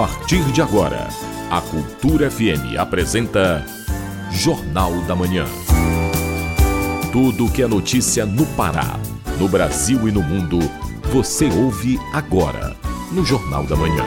partir de agora, a Cultura FM apresenta Jornal da Manhã. Tudo que é notícia no Pará, no Brasil e no mundo, você ouve agora no Jornal da Manhã.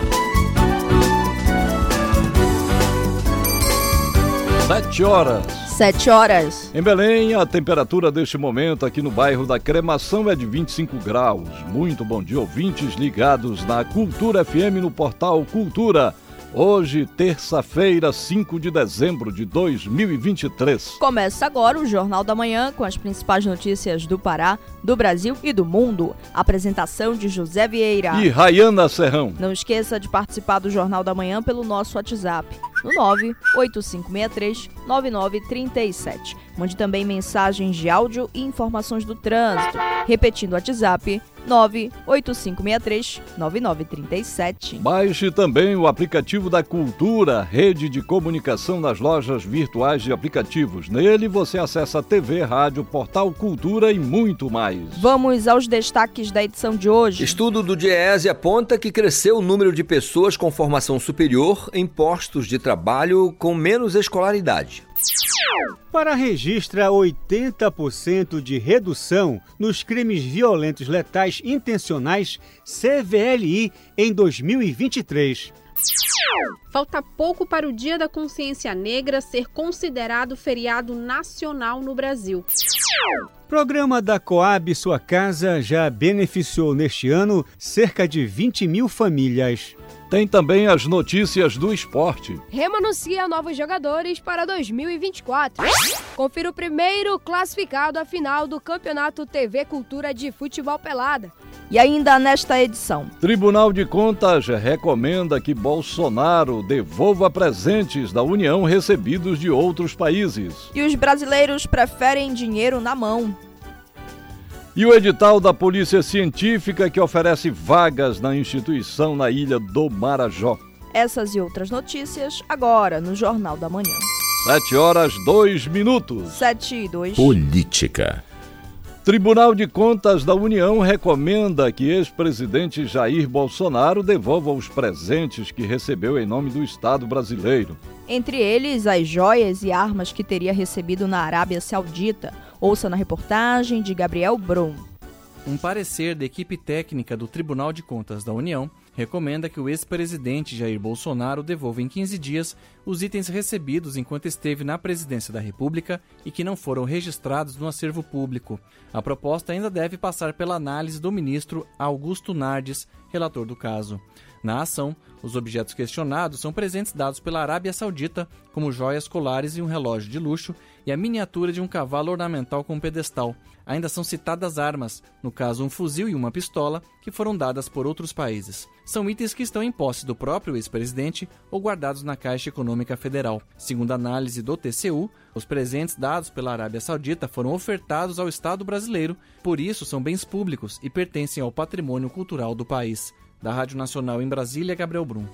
Sete horas. Sete horas. Em Belém, a temperatura deste momento aqui no bairro da Cremação é de 25 graus. Muito bom dia, ouvintes ligados na Cultura FM no portal Cultura. Hoje, terça-feira, 5 de dezembro de 2023. Começa agora o Jornal da Manhã com as principais notícias do Pará, do Brasil e do mundo. Apresentação de José Vieira e Rayana Serrão. Não esqueça de participar do Jornal da Manhã pelo nosso WhatsApp no 985639937. Mande também mensagens de áudio e informações do trânsito. Repetindo o WhatsApp 985639937. Baixe também o aplicativo da Cultura, rede de comunicação nas lojas virtuais de aplicativos. Nele você acessa TV, rádio, portal Cultura e muito mais. Vamos aos destaques da edição de hoje. Estudo do DIEESE aponta que cresceu o número de pessoas com formação superior em postos de trabalho com menos escolaridade. Para registra 80% de redução nos crimes violentos letais intencionais CVLI em 2023. Falta pouco para o Dia da Consciência Negra ser considerado feriado nacional no Brasil. Programa da Coab Sua Casa já beneficiou neste ano cerca de 20 mil famílias. Tem também as notícias do esporte. Remo anuncia novos jogadores para 2024. Confira o primeiro classificado à final do Campeonato TV Cultura de Futebol Pelada. E ainda nesta edição. Tribunal de Contas recomenda que Bolsonaro devolva presentes da União recebidos de outros países. E os brasileiros preferem dinheiro na mão. E o edital da Polícia Científica que oferece vagas na instituição na ilha do Marajó. Essas e outras notícias agora no Jornal da Manhã. Sete horas, dois minutos. Sete e dois. Política. Tribunal de Contas da União recomenda que ex-presidente Jair Bolsonaro devolva os presentes que recebeu em nome do Estado brasileiro. Entre eles, as joias e armas que teria recebido na Arábia Saudita. Ouça na reportagem de Gabriel Brum. Um parecer da equipe técnica do Tribunal de Contas da União recomenda que o ex-presidente Jair Bolsonaro devolva em 15 dias os itens recebidos enquanto esteve na presidência da República e que não foram registrados no acervo público. A proposta ainda deve passar pela análise do ministro Augusto Nardes, relator do caso. Na ação, os objetos questionados são presentes dados pela Arábia Saudita, como joias colares e um relógio de luxo, e a miniatura de um cavalo ornamental com pedestal. Ainda são citadas armas, no caso um fuzil e uma pistola, que foram dadas por outros países. São itens que estão em posse do próprio ex-presidente ou guardados na Caixa Econômica Federal. Segundo a análise do TCU, os presentes dados pela Arábia Saudita foram ofertados ao Estado brasileiro, por isso são bens públicos e pertencem ao patrimônio cultural do país. Da Rádio Nacional em Brasília, Gabriel Brum.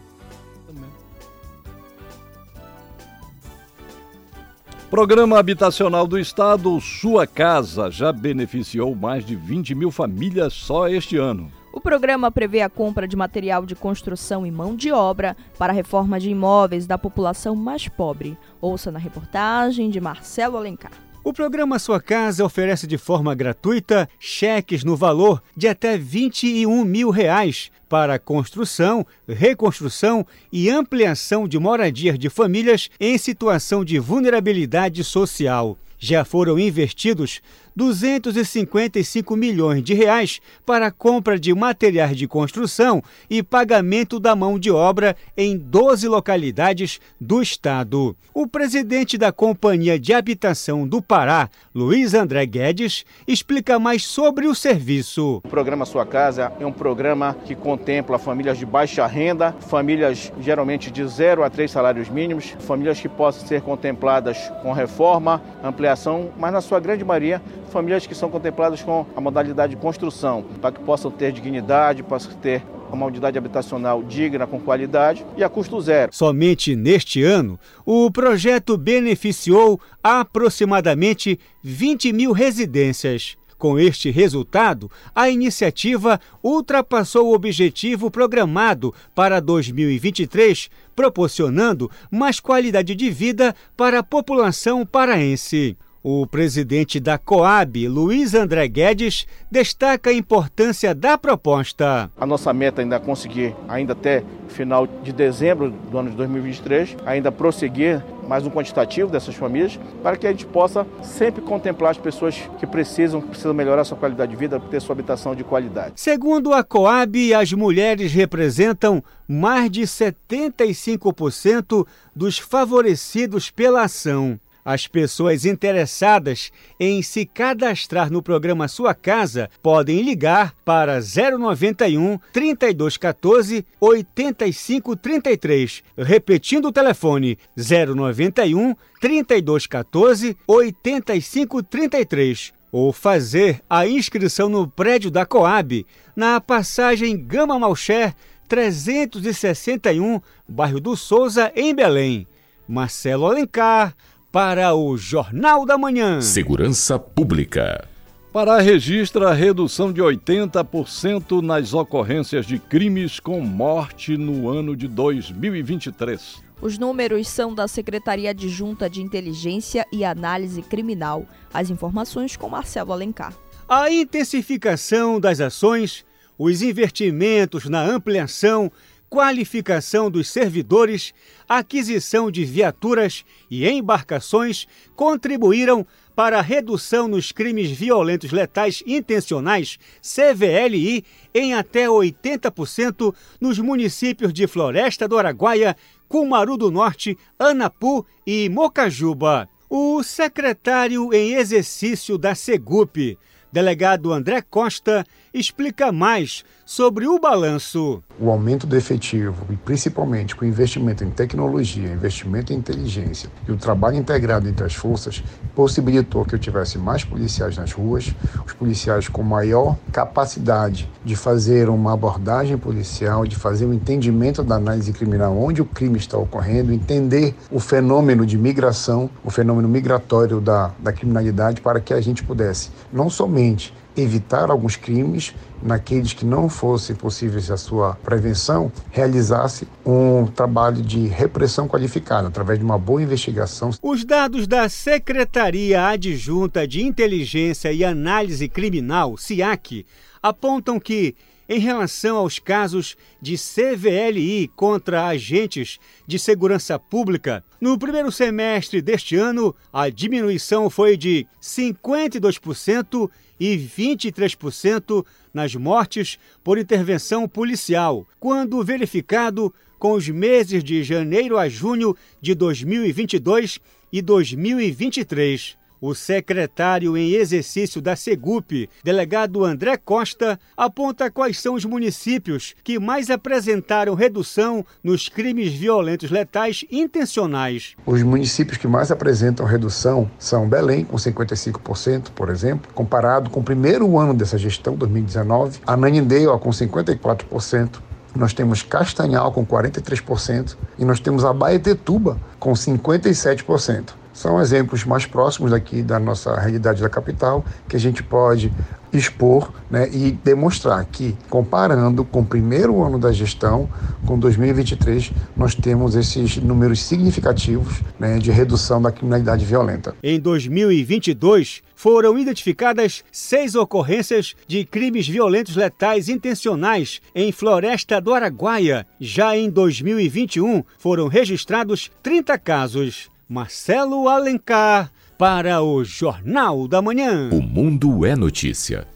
Programa Habitacional do Estado, Sua Casa, já beneficiou mais de 20 mil famílias só este ano. O programa prevê a compra de material de construção e mão de obra para a reforma de imóveis da população mais pobre. Ouça na reportagem de Marcelo Alencar. O programa Sua Casa oferece de forma gratuita cheques no valor de até 21 mil reais para construção, reconstrução e ampliação de moradias de famílias em situação de vulnerabilidade social. Já foram investidos 255 milhões de reais para compra de materiais de construção e pagamento da mão de obra em 12 localidades do estado. O presidente da Companhia de Habitação do Pará, Luiz André Guedes, explica mais sobre o serviço. O programa Sua Casa é um programa que contempla famílias de baixa renda, famílias geralmente de 0 a 3 salários mínimos, famílias que possam ser contempladas com reforma, ampliação, mas na sua grande maioria famílias que são contempladas com a modalidade de construção, para que possam ter dignidade, possam ter uma unidade habitacional digna, com qualidade e a custo zero. Somente neste ano, o projeto beneficiou aproximadamente 20 mil residências. Com este resultado, a iniciativa ultrapassou o objetivo programado para 2023, proporcionando mais qualidade de vida para a população paraense. O presidente da Coab, Luiz André Guedes, destaca a importância da proposta. A nossa meta ainda é conseguir, ainda até final de dezembro do ano de 2023, ainda prosseguir mais um quantitativo dessas famílias, para que a gente possa sempre contemplar as pessoas que precisam, que precisam melhorar sua qualidade de vida, ter sua habitação de qualidade. Segundo a Coab, as mulheres representam mais de 75% dos favorecidos pela ação. As pessoas interessadas em se cadastrar no programa Sua Casa podem ligar para 091 3214 8533, repetindo o telefone 091 3214 8533 ou fazer a inscrição no prédio da Coab, na passagem Gama Malcher 361, bairro do Souza, em Belém. Marcelo Alencar, para o Jornal da Manhã. Segurança Pública. Para registra redução de 80% nas ocorrências de crimes com morte no ano de 2023. Os números são da Secretaria Adjunta de Inteligência e Análise Criminal. As informações com Marcelo Alencar. A intensificação das ações, os investimentos na ampliação qualificação dos servidores, aquisição de viaturas e embarcações contribuíram para a redução nos crimes violentos letais intencionais, CVLI, em até 80% nos municípios de Floresta do Araguaia, Cumaru do Norte, Anapu e Mocajuba. O secretário em exercício da Segup, delegado André Costa, explica mais sobre o balanço. O aumento do efetivo, e principalmente com investimento em tecnologia, investimento em inteligência e o trabalho integrado entre as forças, possibilitou que eu tivesse mais policiais nas ruas, os policiais com maior capacidade de fazer uma abordagem policial, de fazer um entendimento da análise criminal, onde o crime está ocorrendo, entender o fenômeno de migração, o fenômeno migratório da, da criminalidade, para que a gente pudesse não somente evitar alguns crimes, naqueles que não fossem possíveis a sua prevenção, realizasse um trabalho de repressão qualificada através de uma boa investigação. Os dados da Secretaria Adjunta de Inteligência e Análise Criminal, SIAC, apontam que em relação aos casos de CVLI contra agentes de segurança pública, no primeiro semestre deste ano, a diminuição foi de 52% e 23% nas mortes por intervenção policial, quando verificado com os meses de janeiro a junho de 2022 e 2023. O secretário em exercício da Segup, delegado André Costa, aponta quais são os municípios que mais apresentaram redução nos crimes violentos letais intencionais. Os municípios que mais apresentam redução são Belém, com 55%, por exemplo, comparado com o primeiro ano dessa gestão, 2019, Ananindeua, com 54%, nós temos Castanhal com 43% e nós temos Abaetetuba com 57% são exemplos mais próximos aqui da nossa realidade da capital que a gente pode expor né, e demonstrar que, comparando com o primeiro ano da gestão, com 2023, nós temos esses números significativos né, de redução da criminalidade violenta. Em 2022, foram identificadas seis ocorrências de crimes violentos letais intencionais em Floresta do Araguaia. Já em 2021, foram registrados 30 casos. Marcelo Alencar para o Jornal da Manhã. O Mundo é Notícia.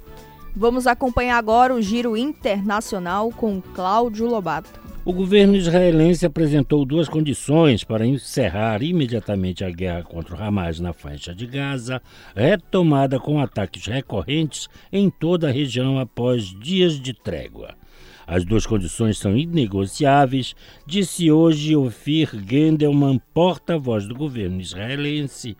Vamos acompanhar agora o giro internacional com Cláudio Lobato. O governo israelense apresentou duas condições para encerrar imediatamente a guerra contra o Hamas na faixa de Gaza, retomada com ataques recorrentes em toda a região após dias de trégua. As duas condições são inegociáveis, disse hoje Ofir Gendelman, porta-voz do governo israelense.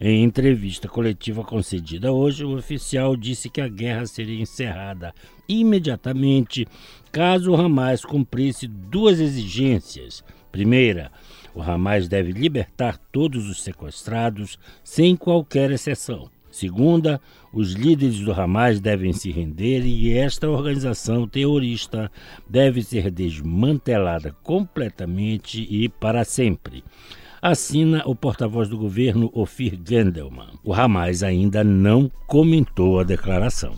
Em entrevista coletiva concedida hoje, o oficial disse que a guerra seria encerrada imediatamente caso o Hamas cumprisse duas exigências. Primeira, o Hamas deve libertar todos os sequestrados sem qualquer exceção. Segunda, os líderes do Hamas devem se render e esta organização terrorista deve ser desmantelada completamente e para sempre. Assina o porta-voz do governo Ofir Gendelman. O Hamas ainda não comentou a declaração.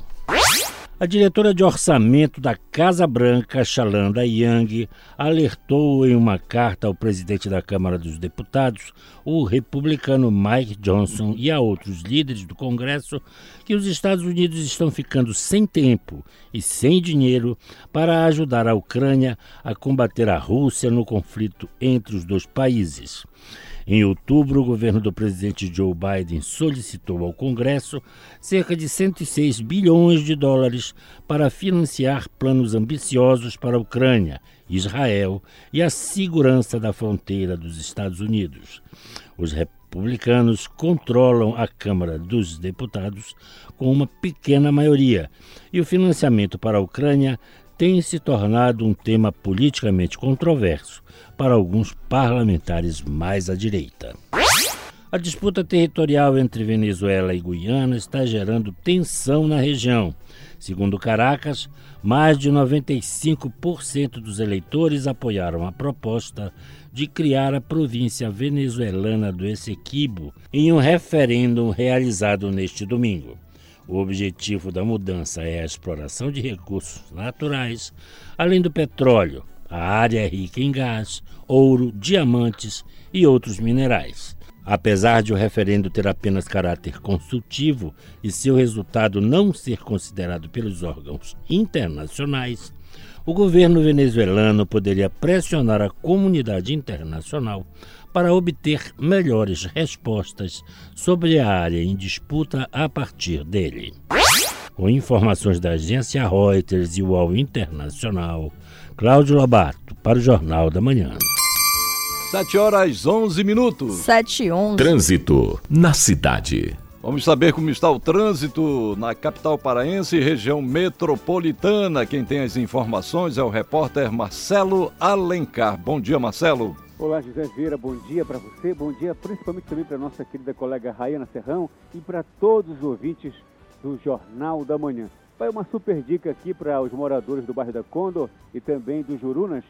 A diretora de orçamento da Casa Branca, Shalanda Yang, alertou em uma carta ao presidente da Câmara dos Deputados, o republicano Mike Johnson, e a outros líderes do Congresso que os Estados Unidos estão ficando sem tempo e sem dinheiro para ajudar a Ucrânia a combater a Rússia no conflito entre os dois países. Em outubro, o governo do presidente Joe Biden solicitou ao Congresso cerca de 106 bilhões de dólares para financiar planos ambiciosos para a Ucrânia, Israel e a segurança da fronteira dos Estados Unidos. Os republicanos controlam a Câmara dos Deputados com uma pequena maioria e o financiamento para a Ucrânia tem se tornado um tema politicamente controverso para alguns parlamentares mais à direita. A disputa territorial entre Venezuela e Guiana está gerando tensão na região. Segundo Caracas, mais de 95% dos eleitores apoiaram a proposta de criar a província venezuelana do Essequibo em um referendo realizado neste domingo. O objetivo da mudança é a exploração de recursos naturais, além do petróleo. A área é rica em gás, ouro, diamantes e outros minerais. Apesar de o referendo ter apenas caráter consultivo e seu resultado não ser considerado pelos órgãos internacionais, o governo venezuelano poderia pressionar a comunidade internacional para obter melhores respostas sobre a área em disputa a partir dele. Com informações da agência Reuters e UOL Internacional, Cláudio Lobato, para o Jornal da Manhã. 7 horas 11 minutos. 7 e 11. Trânsito na cidade. Vamos saber como está o trânsito na capital paraense e região metropolitana. Quem tem as informações é o repórter Marcelo Alencar. Bom dia, Marcelo. Olá, José Vieira, bom dia para você, bom dia principalmente também para nossa querida colega Raiana Serrão e para todos os ouvintes do Jornal da Manhã. Vai uma super dica aqui para os moradores do bairro da Condor e também dos Jurunas,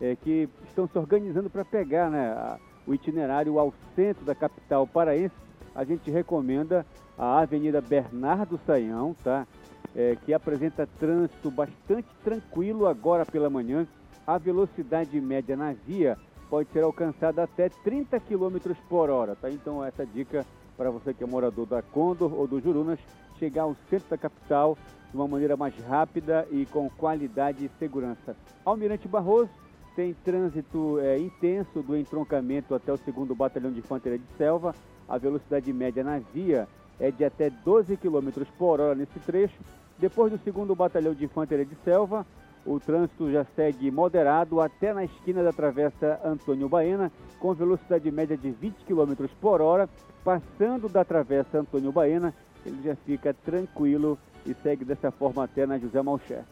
é, que estão se organizando para pegar né, o itinerário ao centro da capital paraense. A gente recomenda a Avenida Bernardo Saião, tá? É, que apresenta trânsito bastante tranquilo agora pela manhã. A velocidade média na via pode ser alcançada até 30 km por hora, tá? Então essa dica para você que é morador da Condor ou do Jurunas, chegar ao centro da capital de uma maneira mais rápida e com qualidade e segurança. Almirante Barroso tem trânsito é, intenso do entroncamento até o segundo Batalhão de Infantaria de Selva. A velocidade média na via é de até 12 km por hora nesse trecho. Depois do segundo Batalhão de Infantaria de Selva, o trânsito já segue moderado até na esquina da Travessa Antônio Baena, com velocidade média de 20 km por hora. Passando da Travessa Antônio Baena, ele já fica tranquilo e segue dessa forma até na José Malcher.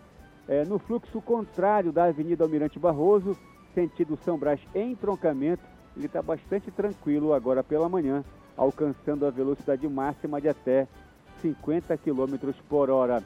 É, no fluxo contrário da Avenida Almirante Barroso, sentido São Brás em troncamento, ele está bastante tranquilo agora pela manhã, alcançando a velocidade máxima de até 50 km por hora.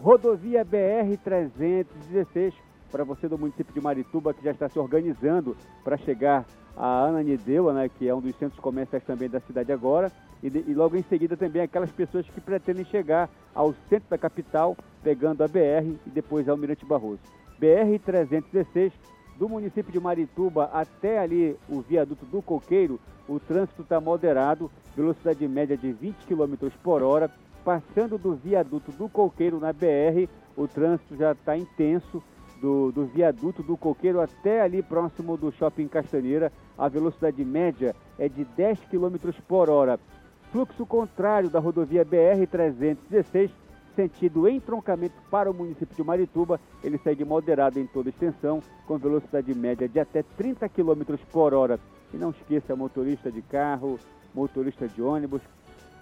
Rodovia BR-316, para você do município de Marituba, que já está se organizando para chegar a Ananindeua, né, que é um dos centros comerciais também da cidade agora, e, de, e, logo em seguida também aquelas pessoas que pretendem chegar ao centro da capital, pegando a BR e depois a Almirante Barroso. BR-316, do município de Marituba até ali o viaduto do Coqueiro, o trânsito está moderado, velocidade média de 20 km por hora, passando do viaduto do Coqueiro na BR, o trânsito já está intenso. Do, do, viaduto do Coqueiro até ali próximo do Shopping Castanheira, a velocidade média é de 10 km por hora. Fluxo contrário da rodovia BR-316, sentido entroncamento para o município de Marituba, ele segue moderado em toda extensão, com velocidade média de até 30 km por hora. E não esqueça, motorista de carro, motorista de ônibus,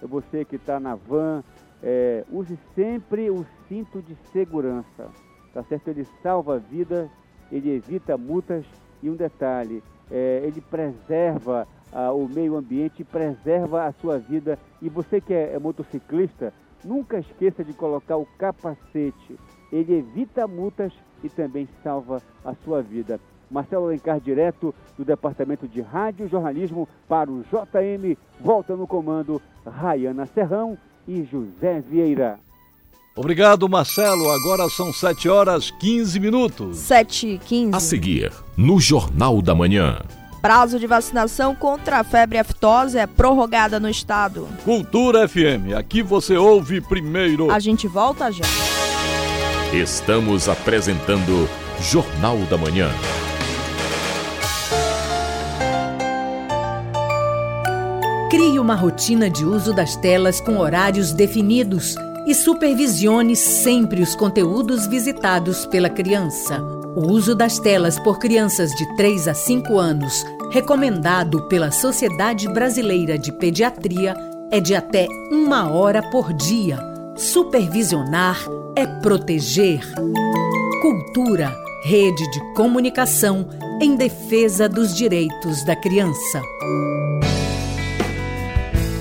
você que está na van, é, use sempre o cinto de segurança, tá certo? Ele salva vidas, ele evita multas e um detalhe, é, ele preserva ah, o meio ambiente, preserva a sua vida. E você que é, é motociclista, nunca esqueça de colocar o capacete. Ele evita multas e também salva a sua vida. Marcelo Alencar, direto do Departamento de Rádio e Jornalismo para o JM, volta no comando Rayana Serrão e José Vieira. Obrigado, Marcelo. Agora são 7 horas 15 minutos. 7 e 15. A seguir, no Jornal da Manhã. Prazo de vacinação contra a febre aftosa é prorrogada no estado. Cultura FM, aqui você ouve primeiro. A gente volta já. Estamos apresentando Jornal da Manhã. Crie uma rotina de uso das telas com horários definidos e supervisione sempre os conteúdos visitados pela criança. O uso das telas por crianças de 3 a 5 anos, recomendado pela Sociedade Brasileira de Pediatria, é de até uma hora por dia. Supervisionar é proteger. Cultura, rede de comunicação em defesa dos direitos da criança.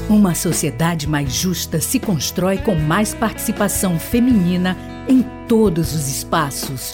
Uma sociedade mais justa se constrói com mais participação feminina em todos os espaços.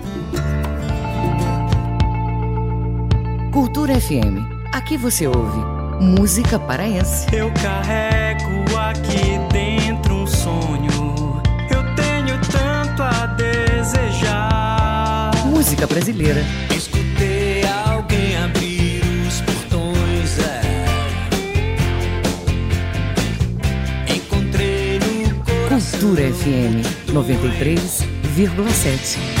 Cultura FM. Aqui você ouve música paraense. Eu carrego aqui dentro um sonho. Eu tenho tanto a desejar. Música brasileira. Escutei alguém abrir os portões. É. Encontrei no coração. Cultura FM 93,7.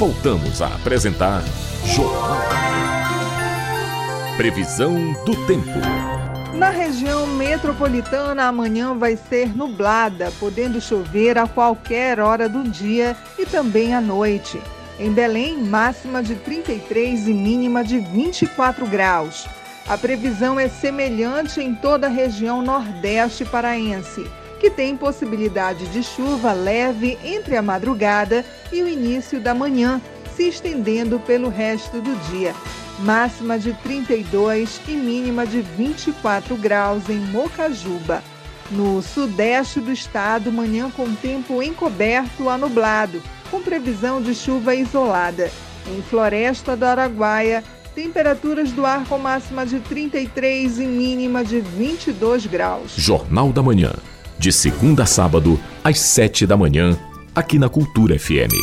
Voltamos a apresentar Jornal. Previsão do tempo. Na região metropolitana, amanhã vai ser nublada, podendo chover a qualquer hora do dia e também à noite. Em Belém, máxima de 33 e mínima de 24 graus. A previsão é semelhante em toda a região nordeste paraense, que tem possibilidade de chuva leve entre a madrugada e o início da manhã, se estendendo pelo resto do dia. Máxima de 32 e mínima de 24 graus em Mocajuba. No sudeste do estado, manhã com tempo encoberto a nublado, com previsão de chuva isolada. Em Floresta do Araguaia, temperaturas do ar com máxima de 33 e mínima de 22 graus. Jornal da Manhã. De segunda a sábado, às 7 da manhã, aqui na Cultura FM.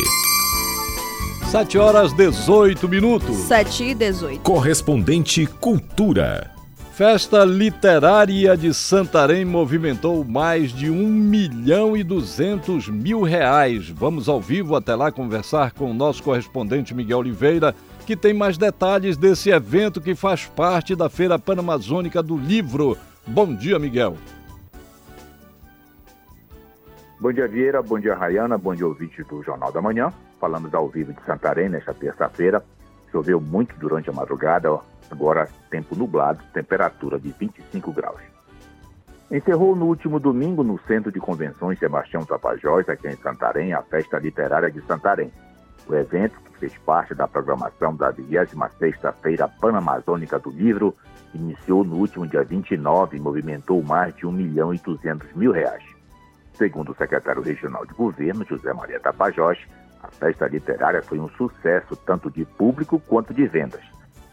7 horas 18 minutos. 7 e 18. Correspondente Cultura. Festa Literária de Santarém movimentou mais de 1 milhão e 200 mil reais. Vamos ao vivo até lá conversar com o nosso correspondente Miguel Oliveira, que tem mais detalhes desse evento que faz parte da Feira Panamazônica do Livro. Bom dia, Miguel. Bom dia, Vieira. Bom dia, Rayana. Bom dia, ouvinte do Jornal da Manhã. Falamos ao vivo de Santarém nesta terça-feira. Choveu muito durante a madrugada, agora tempo nublado, temperatura de 25 graus. Encerrou no último domingo no Centro de Convenções Sebastião Tapajós, aqui em Santarém, a Festa Literária de Santarém. O evento, que fez parte da programação da 26ª Feira Panamazônica do Livro, iniciou no último dia 29 e movimentou mais de 1 milhão e 200 mil reais. Segundo o secretário regional de governo, José Maria Tapajós, A festa literária foi um sucesso tanto de público quanto de vendas.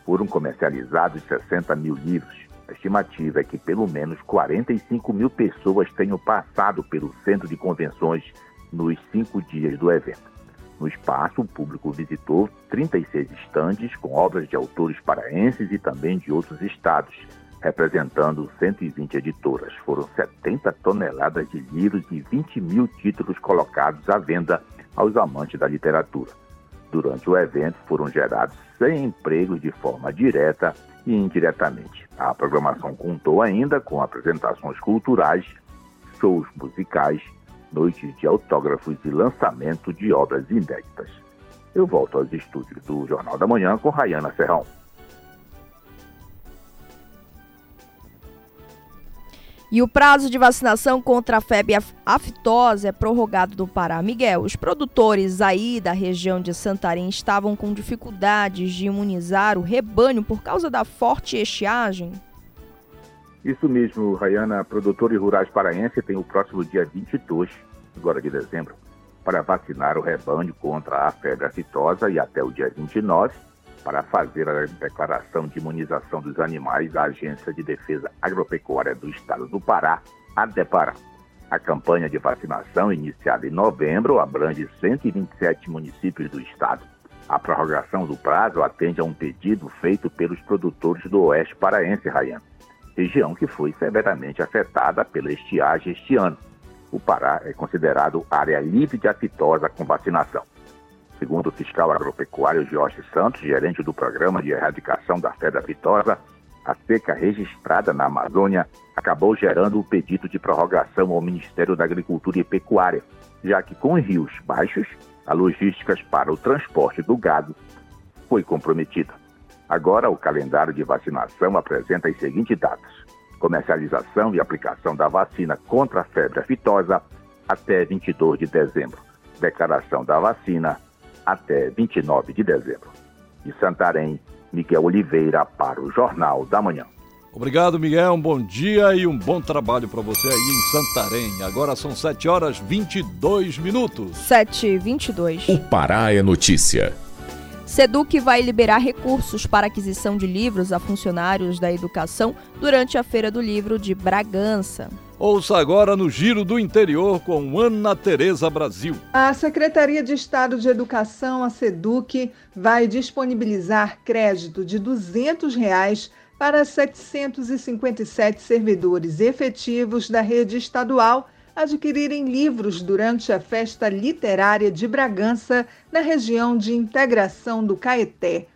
Foram comercializados 60 mil livros. A estimativa é que pelo menos 45 mil pessoas tenham passado pelo centro de convenções nos cinco dias do evento. No espaço, o público visitou 36 estandes com obras de autores paraenses e também de outros estados, representando 120 editoras. Foram 70 toneladas de livros e 20 mil títulos colocados à venda aos amantes da literatura. Durante o evento foram gerados 100 empregos de forma direta e indiretamente. A programação contou ainda com apresentações culturais, shows musicais, noites de autógrafos e lançamento de obras inéditas. Eu volto aos estúdios do Jornal da Manhã com Rayana Serrão. E o prazo de vacinação contra a febre aftosa é prorrogado no Pará. Miguel, os produtores aí da região de Santarém estavam com dificuldades de imunizar o rebanho por causa da forte estiagem? Isso mesmo, Rayana. Produtores rurais paraenses têm o próximo dia 22, agora de dezembro, para vacinar o rebanho contra a febre aftosa e até o dia 29 para fazer a declaração de imunização dos animais à Agência de Defesa Agropecuária do Estado do Pará, a DEPARA. A campanha de vacinação, iniciada em novembro, abrange 127 municípios do estado. A prorrogação do prazo atende a um pedido feito pelos produtores do Oeste Paraense, Rayane, região que foi severamente afetada pela estiagem este ano. O Pará é considerado área livre de aftosa com vacinação. Segundo o fiscal agropecuário Jorge Santos, gerente do Programa de Erradicação da Febre Aftosa, a seca registrada na Amazônia acabou gerando o pedido de prorrogação ao Ministério da Agricultura e Pecuária, já que com rios baixos, a logística para o transporte do gado foi comprometida. Agora, o calendário de vacinação apresenta as seguintes datas: comercialização e aplicação da vacina contra a febre aftosa até 22 de dezembro, declaração da vacina até 29 de dezembro. De Santarém, Miguel Oliveira para o Jornal da Manhã. Obrigado, Miguel. Um bom dia e um bom trabalho para você aí em Santarém. Agora são 7 horas 22 minutos. 7 e 22. O Pará é notícia. Seduc vai liberar recursos para aquisição de livros a funcionários da educação durante a Feira do Livro de Bragança. Ouça agora no Giro do Interior com Ana Tereza Brasil. A Secretaria de Estado de Educação, a SEDUC, vai disponibilizar crédito de 200 reais para 757 servidores efetivos da rede estadual adquirirem livros durante a Festa Literária de Bragança, na região de integração do Caeté.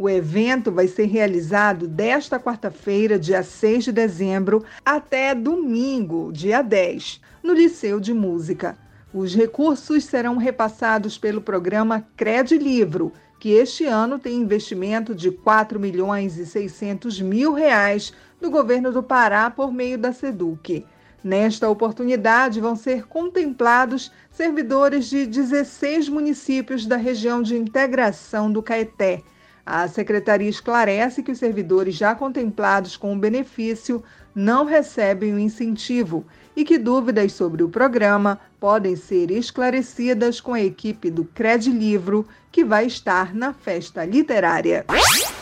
O evento vai ser realizado desta quarta-feira, dia 6 de dezembro, até domingo, dia 10, no Liceu de Música. Os recursos serão repassados pelo programa Cred Livro, que este ano tem investimento de 4 milhões e 600 mil reais do governo do Pará por meio da SEDUC. Nesta oportunidade, vão ser contemplados servidores de 16 municípios da região de integração do Caeté. A secretaria esclarece que os servidores já contemplados com o benefício não recebem o incentivo e que dúvidas sobre o programa podem ser esclarecidas com a equipe do Cred Livro, que vai estar na festa literária.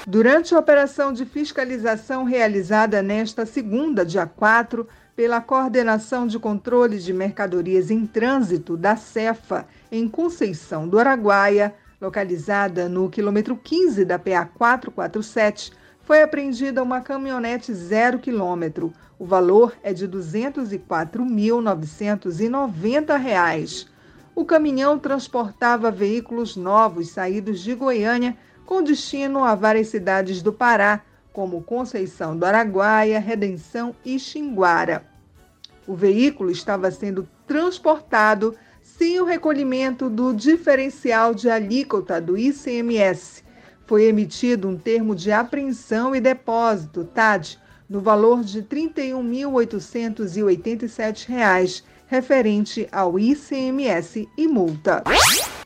Durante a operação de fiscalização realizada nesta segunda, dia 4, pela Coordenação de Controle de Mercadorias em Trânsito da CEFA, em Conceição do Araguaia, localizada no quilômetro 15 da PA 447, foi apreendida uma caminhonete zero quilômetro. O valor é de R$ 204.990. O caminhão transportava veículos novos saídos de Goiânia com destino a várias cidades do Pará, como Conceição do Araguaia, Redenção e Xinguara. O veículo estava sendo transportado sem o recolhimento do diferencial de alíquota do ICMS. Foi emitido um termo de apreensão e depósito, TAD, no valor de R$ 31.887, referente ao ICMS e multa.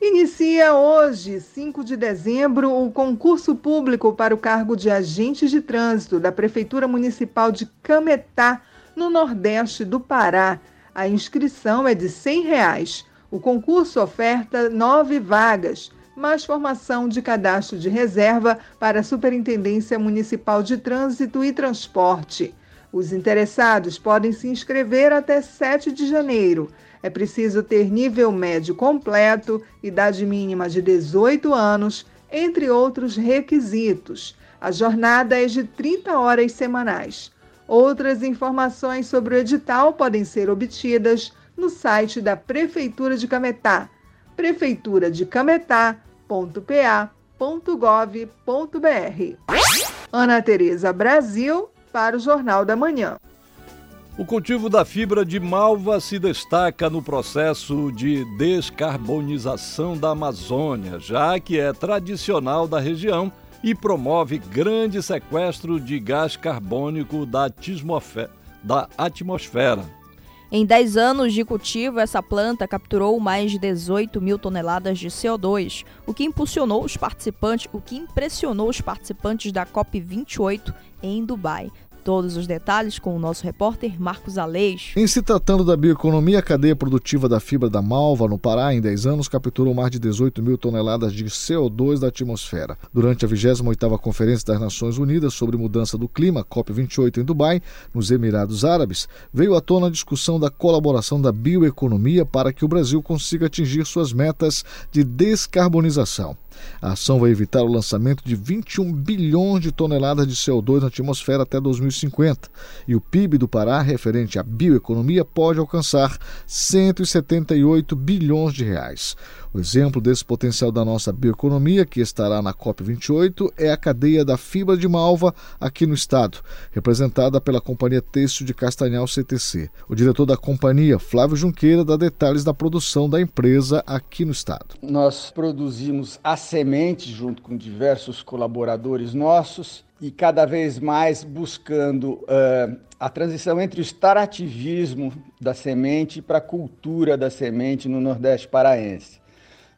Inicia hoje, 5 de dezembro, o concurso público para o cargo de agente de trânsito da Prefeitura Municipal de Cametá, no Nordeste do Pará. A inscrição é de 100 reais. O concurso oferta nove vagas, mais formação de cadastro de reserva para a Superintendência Municipal de Trânsito e Transporte. Os interessados podem se inscrever até 7 de janeiro. É preciso ter nível médio completo, idade mínima de 18 anos, entre outros requisitos. A jornada é de 30 horas semanais. Outras informações sobre o edital podem ser obtidas no site da Prefeitura de Cametá, prefeituradeccametá.pa.gov.br. Ana Tereza Brasil, para o Jornal da Manhã. O cultivo da fibra de malva se destaca no processo de descarbonização da Amazônia, já que é tradicional da região e promove grande sequestro de gás carbônico da atmosfera. Em 10 anos de cultivo, essa planta capturou mais de 18 mil toneladas de CO2, o que impulsionou os participantes, o que impressionou os participantes da COP28 em Dubai. Todos os detalhes com o nosso repórter Marcos Aleixo. Em se tratando da bioeconomia, a cadeia produtiva da fibra da malva no Pará, em 10 anos, capturou mais de 18 mil toneladas de CO2 da atmosfera. Durante a 28ª Conferência das Nações Unidas sobre Mudança do Clima, COP28 em Dubai, nos Emirados Árabes, veio à tona a discussão da colaboração da bioeconomia para que o Brasil consiga atingir suas metas de descarbonização. A ação vai evitar o lançamento de 21 bilhões de toneladas de CO2 na atmosfera até 2050 e o PIB do Pará, referente à bioeconomia, pode alcançar 178 bilhões de reais. O exemplo desse potencial da nossa bioeconomia, que estará na COP28, é a cadeia da fibra de malva aqui no estado, representada pela Companhia Têxtil de Castanhal CTC. O diretor da companhia, Flávio Junqueira, dá detalhes da produção da empresa aqui no estado. Nós produzimos a semente junto com diversos colaboradores nossos e cada vez mais buscando uh, a transição entre o extrativismo da semente para a cultura da semente no Nordeste paraense.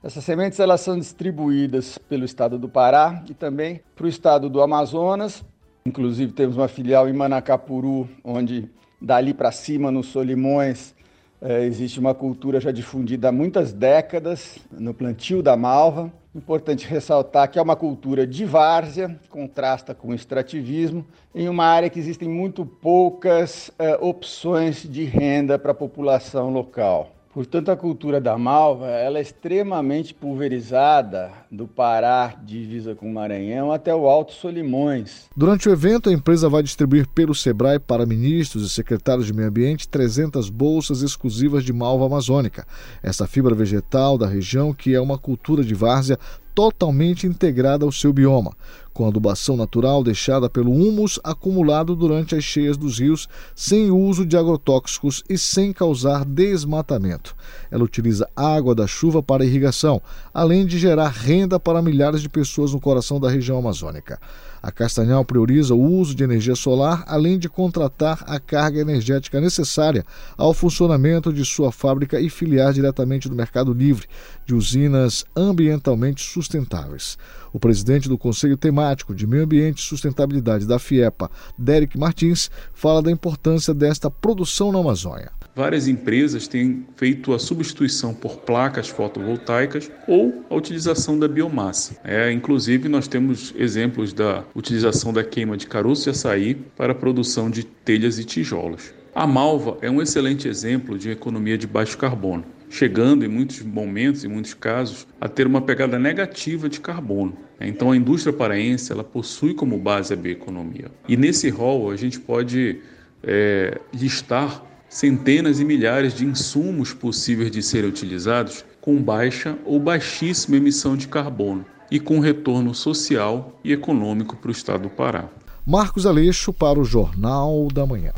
Essas sementes elas são distribuídas pelo estado do Pará e também para o estado do Amazonas. Inclusive temos uma filial em Manacapuru, onde dali para cima, nos Solimões, é, existe uma cultura já difundida há muitas décadas no plantio da malva. Importante ressaltar que é uma cultura de várzea, contrasta com o extrativismo, em uma área que existem muito poucas é, opções de renda para a população local. Portanto, a cultura da malva ela é extremamente pulverizada do Pará, divisa com o Maranhão, até o Alto Solimões. Durante o evento, a empresa vai distribuir pelo Sebrae para ministros e secretários de meio ambiente 300 bolsas exclusivas de malva amazônica. Essa fibra vegetal da região, que é uma cultura de várzea totalmente integrada ao seu bioma, com adubação natural deixada pelo humus acumulado durante as cheias dos rios, sem uso de agrotóxicos e sem causar desmatamento. Ela utiliza água da chuva para irrigação, além de gerar renda para milhares de pessoas no coração da região amazônica. A Castanhal prioriza o uso de energia solar, além de contratar a carga energética necessária ao funcionamento de sua fábrica e filiar diretamente do Mercado Livre de usinas ambientalmente sustentáveis. O presidente do Conselho Temático de Meio Ambiente e Sustentabilidade da FIEPA, Derek Martins, fala da importância desta produção na Amazônia. Várias empresas têm feito a substituição por placas fotovoltaicas ou a utilização da biomassa. É, inclusive, nós temos exemplos da utilização da queima de caroço de açaí para a produção de telhas e tijolos. A malva é um excelente exemplo de economia de baixo carbono, chegando em muitos momentos, em muitos casos, a ter uma pegada negativa de carbono. Então a indústria paraense ela possui como base a bioeconomia. E nesse rol a gente pode é, listar centenas e milhares de insumos possíveis de serem utilizados com baixa ou baixíssima emissão de carbono e com retorno social e econômico para o estado do Pará. Marcos Aleixo para o Jornal da Manhã.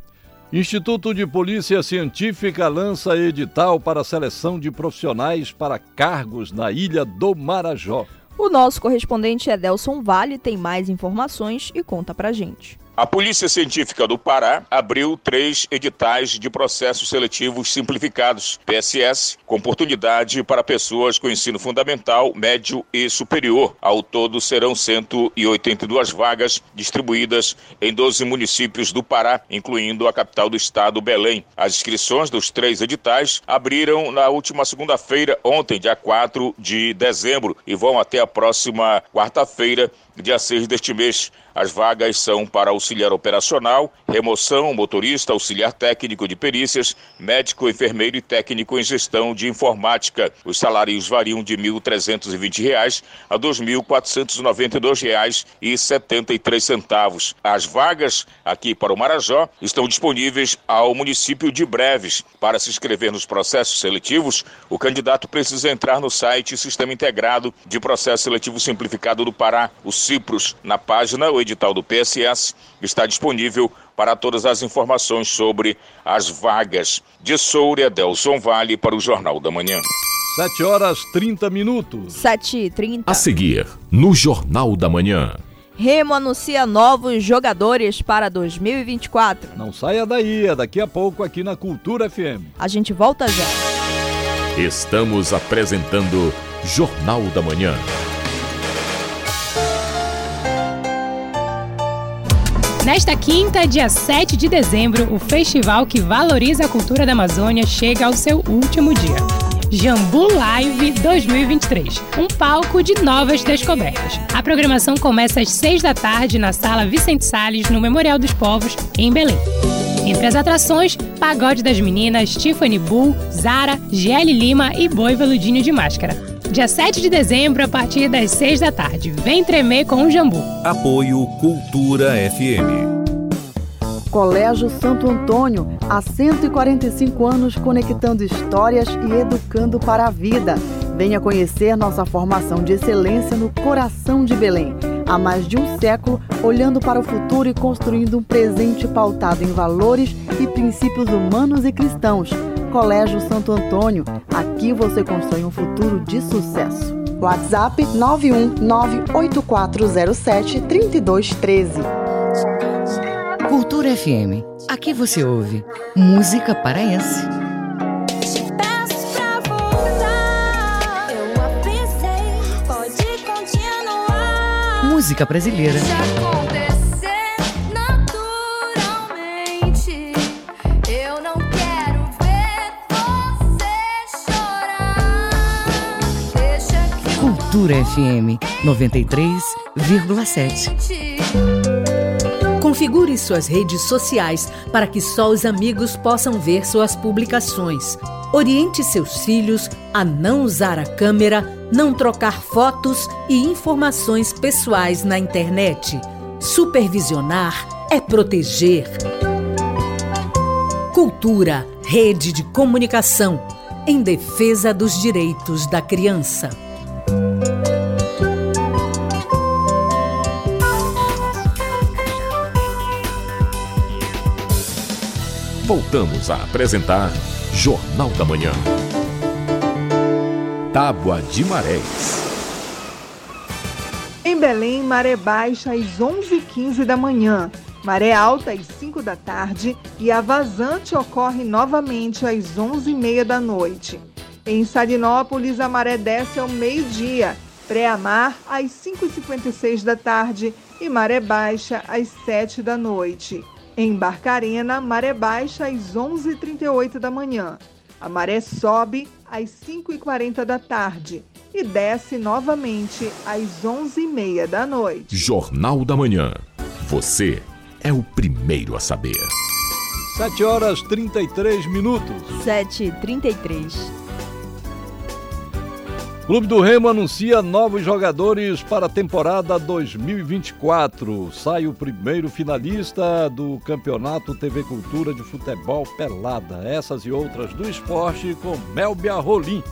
Instituto de Polícia Científica lança edital para seleção de profissionais para cargos na Ilha do Marajó. O nosso correspondente Edelson Vale tem mais informações e conta pra gente. A Polícia Científica do Pará abriu três editais de processos seletivos simplificados, PSS, com oportunidade para pessoas com ensino fundamental, médio e superior. Ao todo, serão 182 vagas distribuídas em 12 municípios do Pará, incluindo a capital do estado, Belém. As inscrições dos três editais abriram na última segunda-feira, ontem, dia 4 de dezembro, e vão até a próxima quarta-feira, dia 6 deste mês. As vagas são para auxiliar operacional, remoção, motorista, auxiliar técnico de perícias, médico, enfermeiro e técnico em gestão de informática. Os salários variam de R$ 1.320 a R$ 2.492,73. As vagas aqui para o Marajó estão disponíveis ao município de Breves. Para se inscrever nos processos seletivos, o candidato precisa entrar no site Sistema Integrado de Processo Seletivo Simplificado do Pará, o CIPROS, na página o edital do PSS está disponível para todas as informações sobre as vagas. De Soura, Delson Vale para o Jornal da Manhã. 7 horas 30 minutos. 7 e 30. A seguir, no Jornal da Manhã. Remo anuncia novos jogadores para 2024. Não saia daí, é daqui a pouco aqui na Cultura FM. A gente volta já. Estamos apresentando Jornal da Manhã. Nesta quinta, dia 7 de dezembro, o festival que valoriza a cultura da Amazônia chega ao seu último dia. Jambu Live 2023, um palco de novas descobertas. A programação começa às 6 da tarde na Sala Vicente Salles, no Memorial dos Povos, em Belém. Entre as atrações, Pagode das Meninas, Tiffany Bull, Zara, Giele Lima e Boi Veludinho de Máscara. Dia 7 de dezembro, a partir das 6 da tarde. Vem tremer com o Jambu. Apoio Cultura FM. Colégio Santo Antônio, há 145 anos conectando histórias e educando para a vida. Venha conhecer nossa formação de excelência no coração de Belém. Há mais de um século, olhando para o futuro e construindo um presente pautado em valores e princípios humanos e cristãos. Colégio Santo Antônio, aqui você constrói um futuro de sucesso. WhatsApp 91984073213. Cultura FM. Aqui você ouve música paraense. Música brasileira. Cultura FM 93,7. Configure suas redes sociais para que só os amigos possam ver suas publicações. Oriente seus filhos a não usar a câmera, não trocar fotos e informações pessoais na internet. Supervisionar é proteger. Cultura, rede de comunicação, em defesa dos direitos da criança. Voltamos a apresentar Jornal da Manhã. Tábua de Marés. Em Belém, maré baixa às 11h15 da manhã, maré alta às 5 da tarde e a vazante ocorre novamente às 11h30 da noite. Em Salinópolis, a maré desce ao meio-dia, pré-amar às 5h56 da tarde e maré baixa às 7 da noite. Em Barcarena, maré baixa às 11h38 da manhã. A maré sobe às 5h40 da tarde e desce novamente às 11h30 da noite. Jornal da Manhã. Você é o primeiro a saber. 7 horas 33 minutos. 7 e 33 Clube do Remo anuncia novos jogadores para a temporada 2024. Sai o primeiro finalista do Campeonato TV Cultura de Futebol Pelada. Essas e outras do esporte com Melbia Rolim.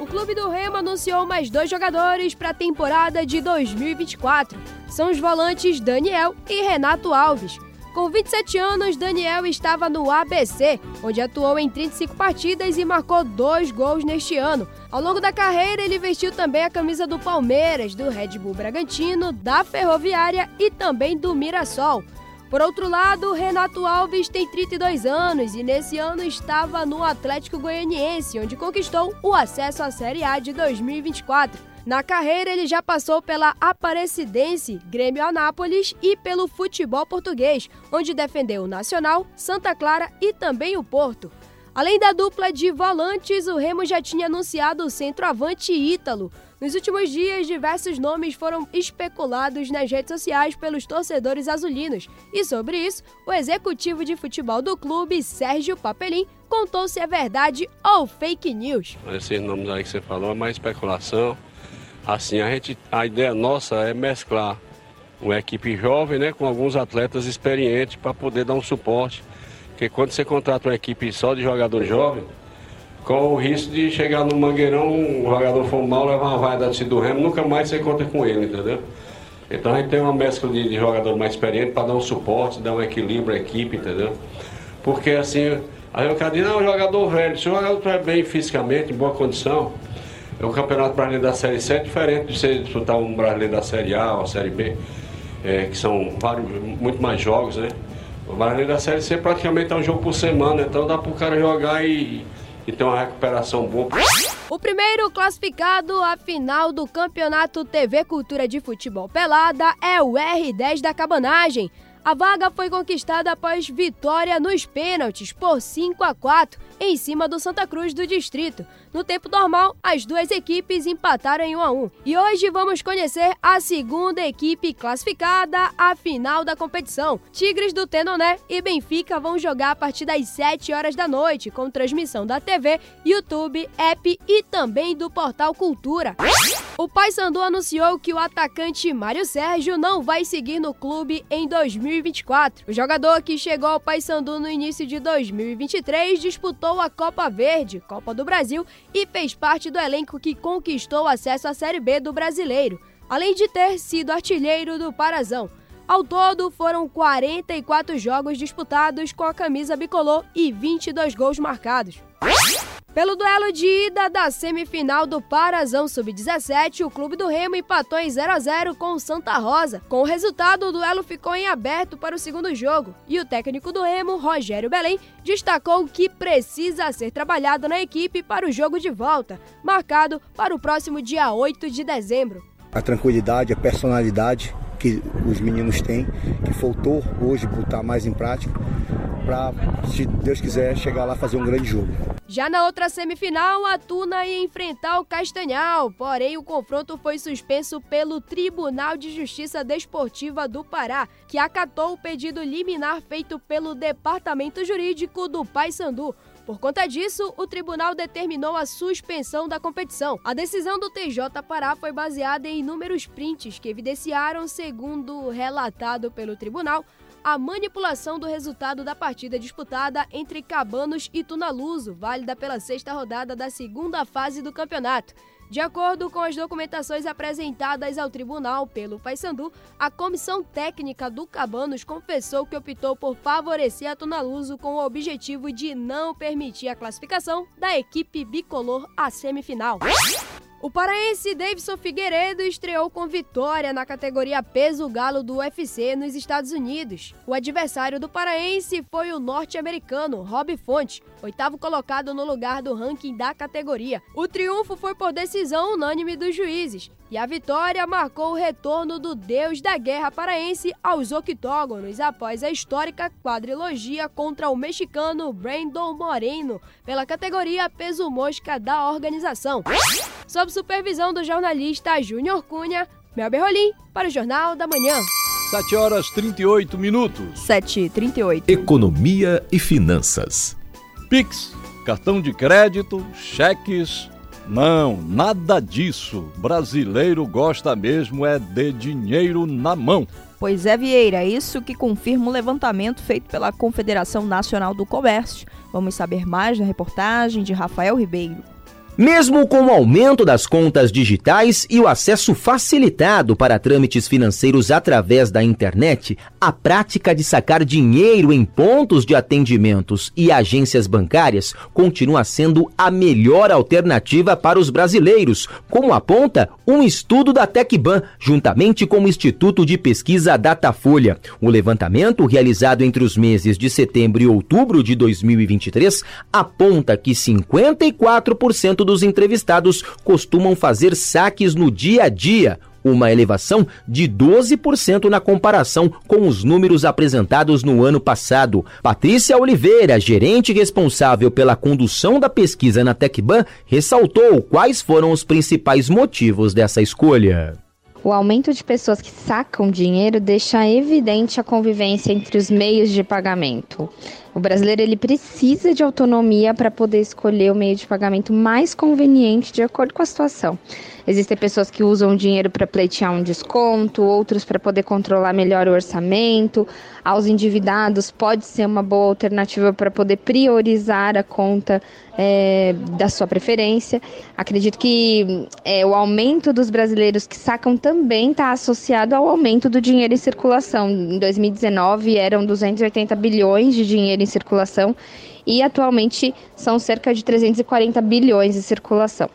O Clube do Remo anunciou mais dois jogadores para a temporada de 2024. São os volantes Daniel e Renato Alves. Com 27 anos, Daniel estava no ABC, onde atuou em 35 partidas e marcou dois gols neste ano. Ao longo da carreira, ele vestiu também a camisa do Palmeiras, do Red Bull Bragantino, da Ferroviária e também do Mirassol. Por outro lado, Renato Alves tem 32 anos e nesse ano estava no Atlético Goianiense, onde conquistou o acesso à Série A de 2024. Na carreira, ele já passou pela Aparecidense, Grêmio Anápolis e pelo futebol português, onde defendeu o Nacional, Santa Clara e também o Porto. Além da dupla de volantes, o Remo já tinha anunciado o centroavante Ítalo. Nos últimos dias, diversos nomes foram especulados nas redes sociais pelos torcedores azulinos. E sobre isso, o executivo de futebol do clube, Sérgio Papelim, contou se é verdade ou fake news. Esses nomes aí que você falou é mais especulação. Assim, a, gente, a ideia nossa é mesclar uma equipe jovem né, com alguns atletas experientes para poder dar um suporte. Porque quando você contrata uma equipe só de jogador jovem, com o risco de chegar no Mangueirão, um jogador for mal, levar uma vaia da do Remo, nunca mais você conta com ele, entendeu? Então a gente tem uma mescla de, de jogador mais experiente para dar um suporte, dar um equilíbrio à equipe, entendeu? Porque assim, aí o cara diz, não, jogador velho, se o jogador estiver bem fisicamente, em boa condição, é um campeonato brasileiro da Série C é diferente de você disputar um brasileiro da Série A ou Série B, é, que são vários, muito mais jogos, né? O brasileiro da Série C praticamente é um jogo por semana, então dá para o cara jogar e, e ter uma recuperação boa. O primeiro classificado à final do Campeonato TV Cultura de Futebol Pelada é o R10 da Cabanagem. A vaga foi conquistada após vitória nos pênaltis por 5 a 4 em cima do Santa Cruz do Distrito. No tempo normal, as duas equipes empataram em 1 a 1. E hoje vamos conhecer a segunda equipe classificada à final da competição. Tigres do Tenoné e Benfica vão jogar a partir das 7 horas da noite, com transmissão da TV, YouTube, app e também do portal Cultura. O Paysandu anunciou que o atacante Mário Sérgio não vai seguir no clube em 2024. O jogador que chegou ao Paysandu no início de 2023 disputou a Copa Verde, Copa do Brasil, e fez parte do elenco que conquistou acesso à Série B do Brasileiro, além de ter sido artilheiro do Parazão. Ao todo, foram 44 jogos disputados com a camisa bicolor e 22 gols marcados. Pelo duelo de ida da semifinal do Parazão Sub-17, o Clube do Remo empatou em 0 a 0 com o Santa Rosa. Com o resultado, o duelo ficou em aberto para o segundo jogo, e o técnico do Remo, Rogério Belém, destacou que precisa ser trabalhado na equipe para o jogo de volta, marcado para o próximo dia 8 de dezembro. A tranquilidade, a personalidade que os meninos têm, que faltou hoje botar mais em prática, para, se Deus quiser, chegar lá fazer um grande jogo. Já na outra semifinal, a Tuna ia enfrentar o Castanhal, porém o confronto foi suspenso pelo Tribunal de Justiça Desportiva do Pará, que acatou o pedido liminar feito pelo Departamento Jurídico do Paysandu. Por conta disso, o tribunal determinou a suspensão da competição. A decisão do TJ Pará foi baseada em inúmeros prints que evidenciaram, segundo relatado pelo tribunal, a manipulação do resultado da partida disputada entre Cabanos e Tunaluso, válida pela sexta rodada da segunda fase do campeonato. De acordo com as documentações apresentadas ao tribunal pelo Paysandu, a comissão técnica do Cabanos confessou que optou por favorecer a Tunaluso com o objetivo de não permitir a classificação da equipe bicolor à semifinal. O paraense Davidson Figueiredo estreou com vitória na categoria peso galo do UFC nos Estados Unidos. O adversário do paraense foi o norte-americano Rob Fonte, oitavo colocado no lugar do ranking da categoria. O triunfo foi por decisão unânime dos juízes, e a vitória marcou o retorno do deus da guerra paraense aos octógonos após a histórica quadrilogia contra o mexicano Brandon Moreno pela categoria peso mosca da organização. Sob supervisão do jornalista Júnior Cunha, Melber Rolim para o Jornal da Manhã. 7 horas 38 minutos. 7 e 38 Economia e finanças. Pix, cartão de crédito, cheques. Não, nada disso. Brasileiro gosta mesmo é de dinheiro na mão. Pois é, Vieira, isso que confirma o levantamento feito pela Confederação Nacional do Comércio. Vamos saber mais na reportagem de Rafael Ribeiro. Mesmo com o aumento das contas digitais e o acesso facilitado para trâmites financeiros através da internet, a prática de sacar dinheiro em pontos de atendimentos e agências bancárias continua sendo a melhor alternativa para os brasileiros, como aponta um estudo da Tecban, juntamente com o Instituto de Pesquisa Datafolha. O levantamento, realizado entre os meses de setembro e outubro de 2023, aponta que 54% dos entrevistados costumam fazer saques no dia a dia, uma elevação de 12% na comparação com os números apresentados no ano passado. Patrícia Oliveira, gerente responsável pela condução da pesquisa na Tecban, ressaltou quais foram os principais motivos dessa escolha. O aumento de pessoas que sacam dinheiro deixa evidente a convivência entre os meios de pagamento. O brasileiro ele precisa de autonomia para poder escolher o meio de pagamento mais conveniente de acordo com a situação. Existem pessoas que usam o dinheiro para pleitear um desconto, outros para poder controlar melhor o orçamento. Aos endividados, pode ser uma boa alternativa para poder priorizar a conta é, da sua preferência. Acredito que é, o aumento dos brasileiros que sacam também está associado ao aumento do dinheiro em circulação. Em 2019 eram 280 bilhões de dinheiro em circulação e atualmente são cerca de 340 bilhões em circulação.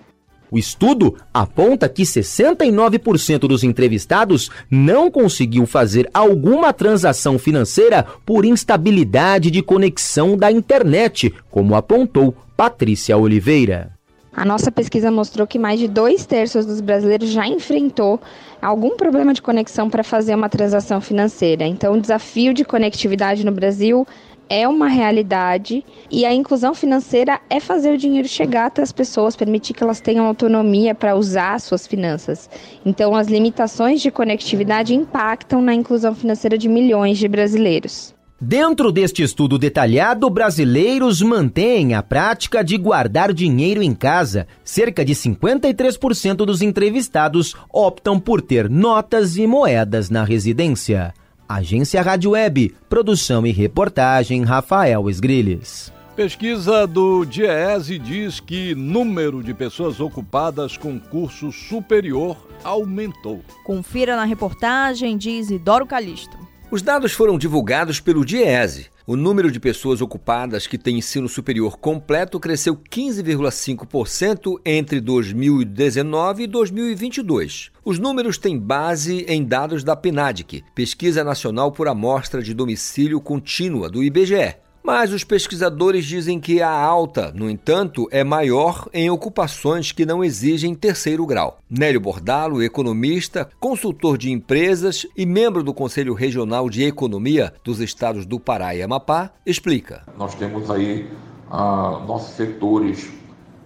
O estudo aponta que 69% dos entrevistados não conseguiu fazer alguma transação financeira por instabilidade de conexão da internet, como apontou Patrícia Oliveira. A nossa pesquisa mostrou que mais de dois terços dos brasileiros já enfrentou algum problema de conexão para fazer uma transação financeira. Então, o desafio de conectividade no Brasil é uma realidade e a inclusão financeira é fazer o dinheiro chegar até as pessoas, permitir que elas tenham autonomia para usar suas finanças. Então, as limitações de conectividade impactam na inclusão financeira de milhões de brasileiros. Dentro deste estudo detalhado, brasileiros mantêm a prática de guardar dinheiro em casa. Cerca de 53% dos entrevistados optam por ter notas e moedas na residência. Agência Rádio Web, produção e reportagem Rafael Esgrilles. Pesquisa do DIEESE diz que número de pessoas ocupadas com curso superior aumentou. Confira na reportagem de Isidoro Calixto. Os dados foram divulgados pelo DIEESE. O número de pessoas ocupadas que têm ensino superior completo cresceu 15,5% entre 2019 e 2022. Os números têm base em dados da PNADIC, Pesquisa Nacional por Amostra de Domicílio Contínua, do IBGE. Mas os pesquisadores dizem que a alta, no entanto, é maior em ocupações que não exigem terceiro grau. Nélio Bordalo, economista, consultor de empresas e membro do Conselho Regional de Economia dos estados do Pará e Amapá, explica. Nós temos aí ah, nossos setores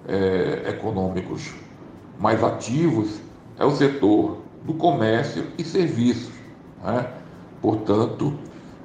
eh, econômicos mais ativos, é o setor do comércio e serviços. Né? Portanto,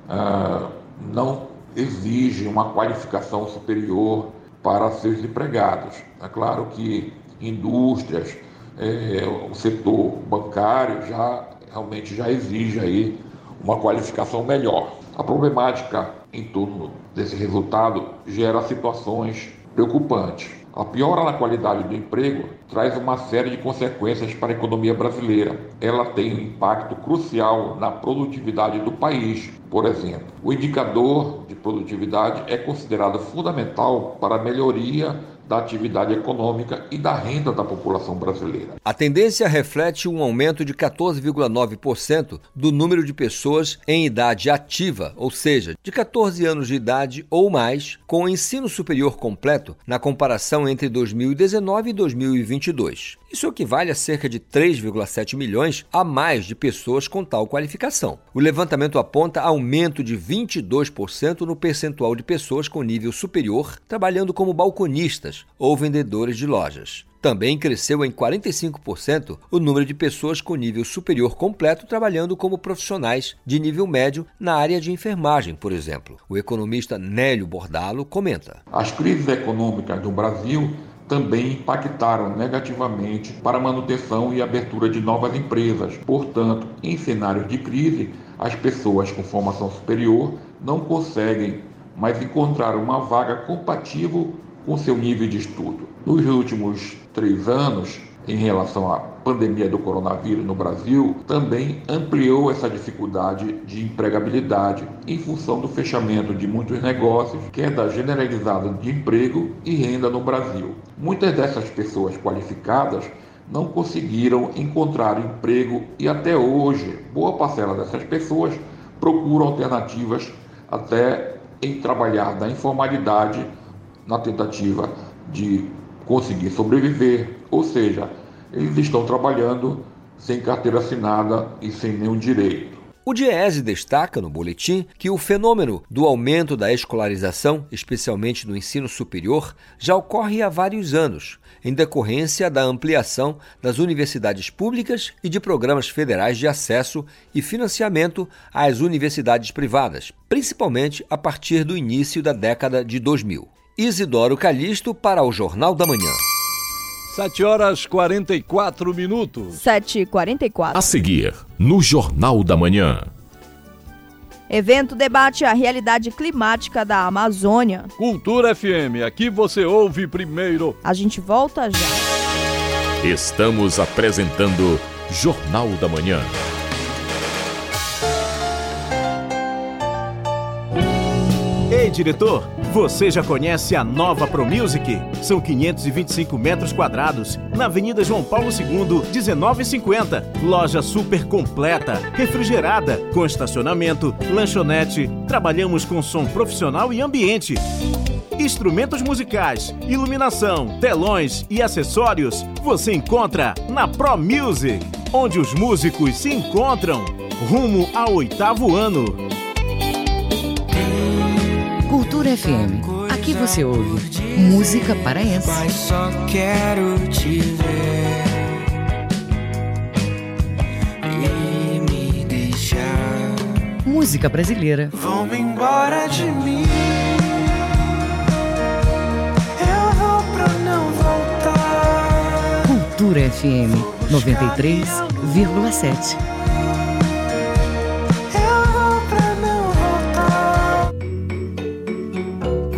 ah, não exige uma qualificação superior para seus empregados. É claro que indústrias, é, o setor bancário já realmente já exige aí uma qualificação melhor. A problemática em torno desse resultado gera situações preocupantes. A piora na qualidade do emprego traz uma série de consequências para a economia brasileira. Ela tem um impacto crucial na produtividade do país. Por exemplo, o indicador de produtividade é considerado fundamental para a melhoria da atividade econômica e da renda da população brasileira. A tendência reflete um aumento de 14,9% do número de pessoas em idade ativa, ou seja, de 14 anos de idade ou mais, com ensino superior completo na comparação entre 2019 e 2022. Isso equivale a cerca de 3,7 milhões a mais de pessoas com tal qualificação. O levantamento aponta aumento de 22% no percentual de pessoas com nível superior trabalhando como balconistas ou vendedores de lojas. Também cresceu em 45% o número de pessoas com nível superior completo trabalhando como profissionais de nível médio na área de enfermagem, por exemplo. O economista Nélio Bordalo comenta: As crises econômicas do Brasil também impactaram negativamente para a manutenção e abertura de novas empresas. Portanto, em cenários de crise, as pessoas com formação superior não conseguem mais encontrar uma vaga compatível com seu nível de estudo. Nos últimos três anos, em relação à pandemia do coronavírus no Brasil, também ampliou essa dificuldade de empregabilidade em função do fechamento de muitos negócios, queda generalizada de emprego e renda no Brasil. Muitas dessas pessoas qualificadas não conseguiram encontrar emprego e até hoje boa parcela dessas pessoas procuram alternativas até em trabalhar na informalidade na tentativa de conseguir sobreviver, ou seja, eles estão trabalhando sem carteira assinada e sem nenhum direito. O Diese destaca no boletim que o fenômeno do aumento da escolarização, especialmente no ensino superior, já ocorre há vários anos, em decorrência da ampliação das universidades públicas e de programas federais de acesso e financiamento às universidades privadas, principalmente a partir do início da década de 2000. Isidoro Calixto para o Jornal da Manhã. 7 horas 44 minutos. 7 e 44 A seguir, no Jornal da Manhã. Evento debate a realidade climática da Amazônia. Cultura FM, aqui você ouve primeiro. A gente volta já. Estamos apresentando Jornal da Manhã. Ei, diretor, você já conhece a nova ProMusic? São 525 metros quadrados, na Avenida João Paulo II, 1950. Loja super completa, refrigerada, com estacionamento, lanchonete. Trabalhamos com som profissional e ambiente. Instrumentos musicais, iluminação, telões e acessórios você encontra na Pro Music, onde os músicos se encontram. Rumo ao oitavo ano. Cultura FM. Aqui você ouve música paraense. Mas só quero te ver e me deixar. Música brasileira. Vão embora de mim. Eu vou pra não voltar. Cultura FM 93,7.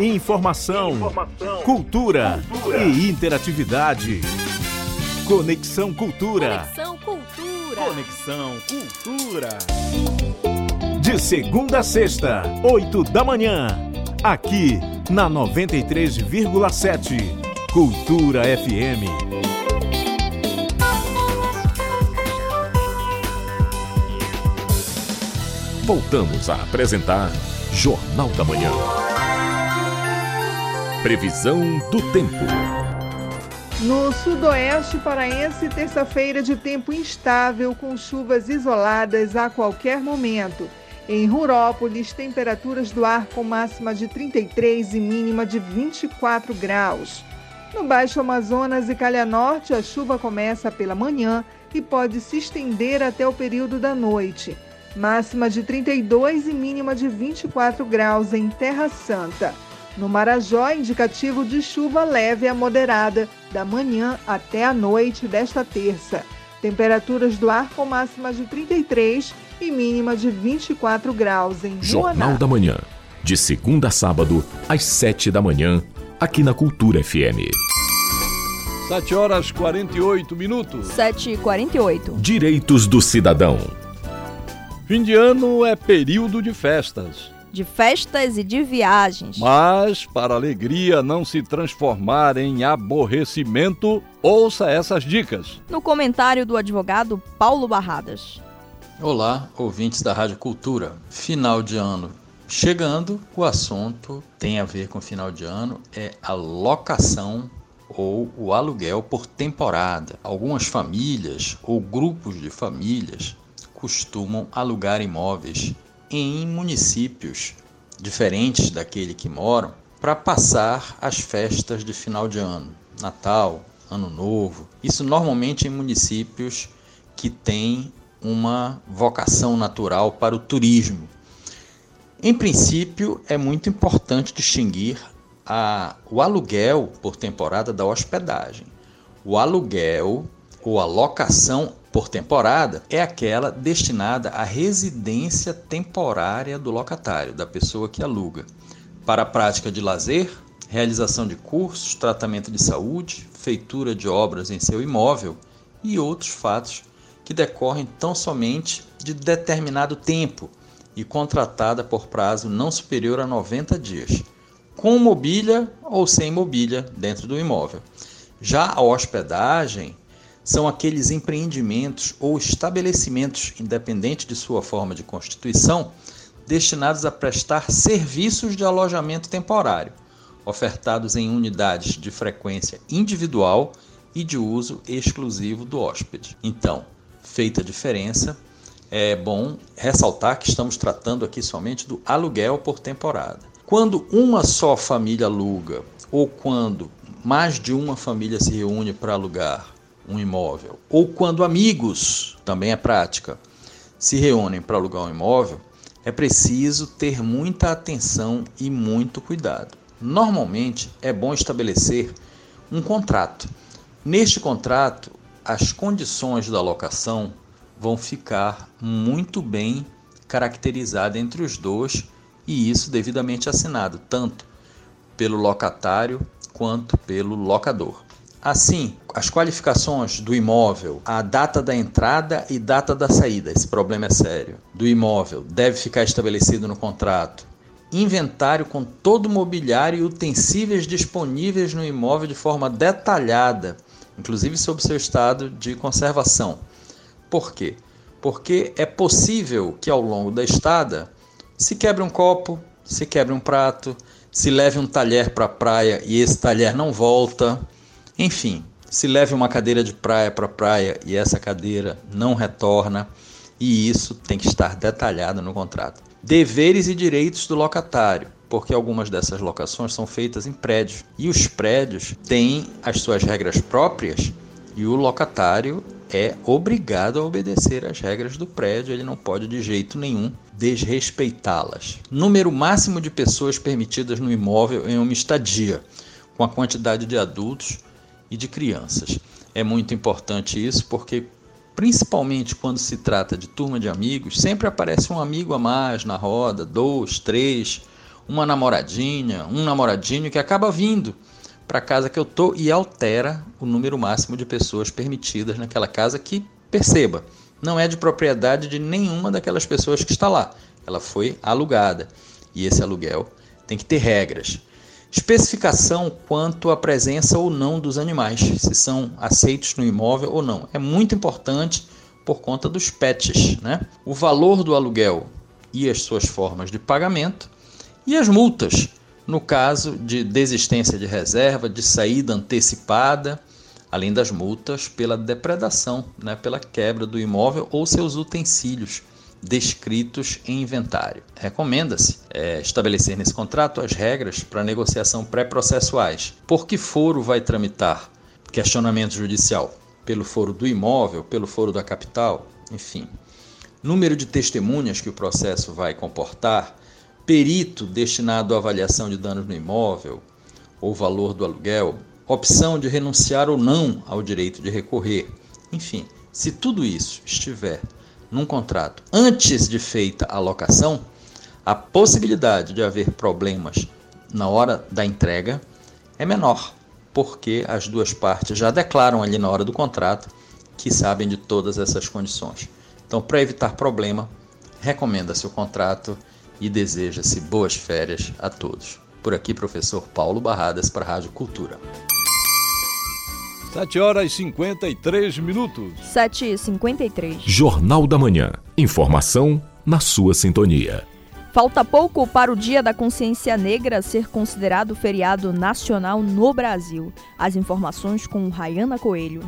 Informação, cultura, e interatividade. Conexão Cultura. Conexão Cultura. Conexão Cultura. De segunda a sexta, 8 da manhã. Aqui na 93,7. Cultura FM. Voltamos a apresentar Jornal da Manhã. Previsão do tempo. No sudoeste paraense, terça-feira de tempo instável, com chuvas isoladas a qualquer momento. Em Rurópolis, temperaturas do ar com máxima de 33 e mínima de 24 graus. No Baixo Amazonas e Calha Norte, a chuva começa pela manhã e pode se estender até o período da noite. Máxima de 32 e mínima de 24 graus em Terra Santa. No Marajó, indicativo de chuva leve a moderada, da manhã até a noite desta terça. Temperaturas do ar com máxima de 33 e mínima de 24 graus em Jornal da Manhã. De segunda a sábado, às 7 da manhã, aqui na Cultura FM. 7 horas 48 minutos. 7 e 48 Direitos do cidadão. Fim de ano é período de festas. De festas e de viagens. Mas, para a alegria não se transformar em aborrecimento, ouça essas dicas. No comentário do advogado Paulo Barradas. Olá, ouvintes da Rádio Cultura. Final de ano chegando, o assunto tem a ver com final de ano, é a locação ou o aluguel por temporada. Algumas famílias ou grupos de famílias costumam alugar imóveis em municípios diferentes daquele que moram para passar as festas de final de ano, Natal, Ano Novo. Isso normalmente em municípios que têm uma vocação natural para o turismo. Em princípio, é muito importante distinguir a, o aluguel por temporada da hospedagem. O aluguel ou a locação por temporada é aquela destinada à residência temporária do locatário, da pessoa que aluga, para a prática de lazer, realização de cursos, tratamento de saúde, feitura de obras em seu imóvel e outros fatos que decorrem tão somente de determinado tempo e contratada por prazo não superior a 90 dias, com mobília ou sem mobília dentro do imóvel. Já a hospedagem são aqueles empreendimentos ou estabelecimentos, independente de sua forma de constituição, destinados a prestar serviços de alojamento temporário, ofertados em unidades de frequência individual e de uso exclusivo do hóspede. Então, feita a diferença, é bom ressaltar que estamos tratando aqui somente do aluguel por temporada. Quando uma só família aluga ou quando mais de uma família se reúne para alugar um imóvel, ou quando amigos, também é prática, se reúnem para alugar um imóvel, é preciso ter muita atenção e muito cuidado. Normalmente é bom estabelecer um contrato. Neste contrato, as condições da locação vão ficar muito bem caracterizadas entre os dois e isso devidamente assinado, tanto pelo locatário quanto pelo locador. Assim, as qualificações do imóvel, a data da entrada e data da saída, esse problema é sério, do imóvel deve ficar estabelecido no contrato. Inventário com todo o mobiliário e utensíveis disponíveis no imóvel de forma detalhada, inclusive sobre seu estado de conservação. Por quê? Porque é possível que ao longo da estada se quebre um copo, se quebre um prato, se leve um talher para a praia e esse talher não volta enfim, se leve uma cadeira de praia para praia e essa cadeira não retorna, e isso tem que estar detalhado no contrato. Deveres e direitos do locatário, porque algumas dessas locações são feitas em prédios e os prédios têm as suas regras próprias e o locatário é obrigado a obedecer às regras do prédio, ele não pode de jeito nenhum desrespeitá-las. Número máximo de pessoas permitidas no imóvel em uma estadia, com a quantidade de adultos e de crianças. É muito importante isso porque, principalmente quando se trata de turma de amigos, sempre aparece um amigo a mais na roda, dois, três, uma namoradinha, um namoradinho que acaba vindo para a casa que eu tô e altera o número máximo de pessoas permitidas naquela casa que perceba, não é de propriedade de nenhuma daquelas pessoas que está lá. Ela foi alugada e esse aluguel tem que ter regras. Especificação quanto à presença ou não dos animais, se são aceitos no imóvel ou não. É muito importante por conta dos pets, né? O valor do aluguel e as suas formas de pagamento e as multas, no caso de desistência de reserva, de saída antecipada, além das multas pela depredação, né, pela quebra do imóvel ou seus utensílios descritos em inventário. Recomenda-se é, estabelecer nesse contrato as regras para negociação pré-processuais. Por que foro vai tramitar questionamento judicial? Pelo foro do imóvel, pelo foro da capital, enfim. Número de testemunhas que o processo vai comportar, perito destinado à avaliação de danos no imóvel ou valor do aluguel, opção de renunciar ou não ao direito de recorrer. Enfim, se tudo isso estiver num contrato antes de feita a locação, a possibilidade de haver problemas na hora da entrega é menor, porque as duas partes já declaram ali na hora do contrato que sabem de todas essas condições. Então, para evitar problema, recomenda-se o contrato e deseja-se boas férias a todos. Por aqui, professor Paulo Barradas para a Rádio Cultura. 7 horas e 53 minutos. 7 e 53. Jornal da Manhã. Informação na sua sintonia. Falta pouco para o Dia da Consciência Negra ser considerado feriado nacional no Brasil. As informações com Rayana Coelho.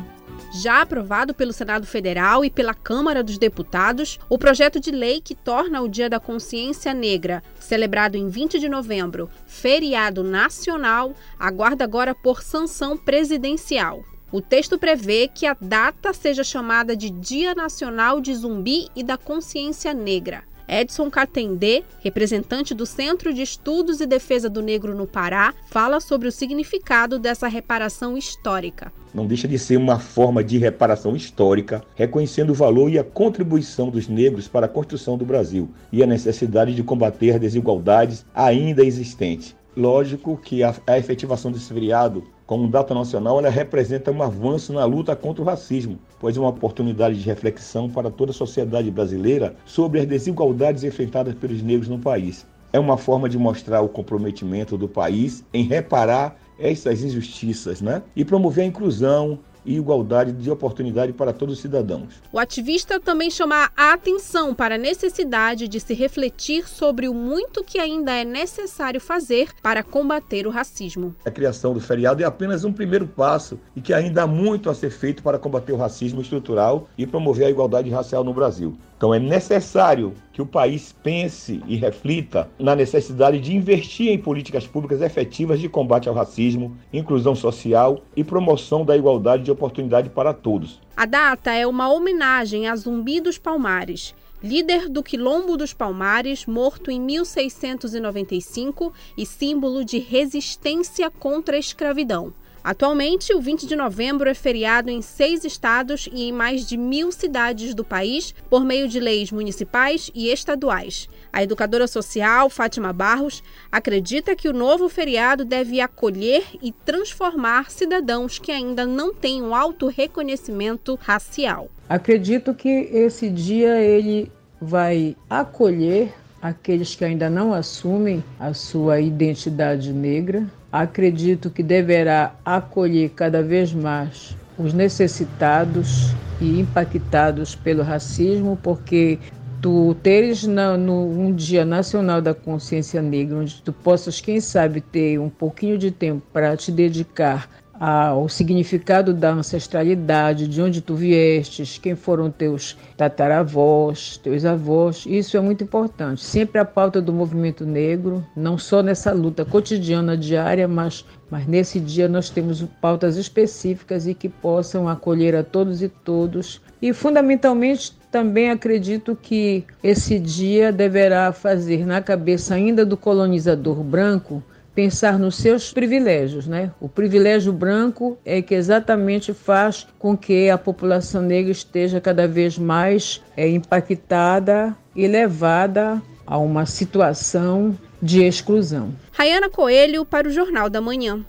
Já aprovado pelo Senado Federal e pela Câmara dos Deputados, o projeto de lei que torna o Dia da Consciência Negra, celebrado em 20 de novembro, feriado nacional, aguarda agora por sanção presidencial. O texto prevê que a data seja chamada de Dia Nacional de Zumbi e da Consciência Negra. Edson Catendê, representante do Centro de Estudos e Defesa do Negro no Pará, fala sobre o significado dessa reparação histórica. Não deixa de ser uma forma de reparação histórica, reconhecendo o valor e a contribuição dos negros para a construção do Brasil e a necessidade de combater as desigualdades ainda existentes. Lógico que a, a efetivação desse feriado como data nacional, ela representa um avanço na luta contra o racismo, pois é uma oportunidade de reflexão para toda a sociedade brasileira sobre as desigualdades enfrentadas pelos negros no país. É uma forma de mostrar o comprometimento do país em reparar essas injustiças né? e promover a inclusão, e igualdade de oportunidade para todos os cidadãos. O ativista também chama a atenção para a necessidade de se refletir sobre o muito que ainda é necessário fazer para combater o racismo. A criação do feriado é apenas um primeiro passo e que ainda há muito a ser feito para combater o racismo estrutural e promover a igualdade racial no Brasil. Então é necessário que o país pense e reflita na necessidade de investir em políticas públicas efetivas de combate ao racismo, inclusão social e promoção da igualdade de oportunidade para todos. A data é uma homenagem a Zumbi dos Palmares, líder do Quilombo dos Palmares, morto em 1695 e símbolo de resistência contra a escravidão. Atualmente, o 20 de novembro é feriado em seis estados e em mais de mil cidades do país por meio de leis municipais e estaduais. A educadora social Fátima Barros acredita que o novo feriado deve acolher e transformar cidadãos que ainda não têm um alto reconhecimento racial. Acredito que esse dia ele vai acolher aqueles que ainda não assumem a sua identidade negra. Acredito que deverá acolher cada vez mais os necessitados e impactados pelo racismo, porque tu teres na, no, um dia nacional da consciência negra, onde tu possas, quem sabe, ter um pouquinho de tempo para te dedicar ao significado da ancestralidade, de onde tu viestes, quem foram teus tataravós, teus avós. Isso é muito importante. Sempre a pauta do movimento negro, não só nessa luta cotidiana diária, mas, mas nesse dia nós temos pautas específicas e que possam acolher a todos e todos. E fundamentalmente também acredito que esse dia deverá fazer na cabeça ainda do colonizador branco pensar nos seus privilégios, né? O privilégio branco é que exatamente faz com que a população negra esteja cada vez mais é, impactada e levada a uma situação de exclusão. Rayana Coelho para o Jornal da Manhã.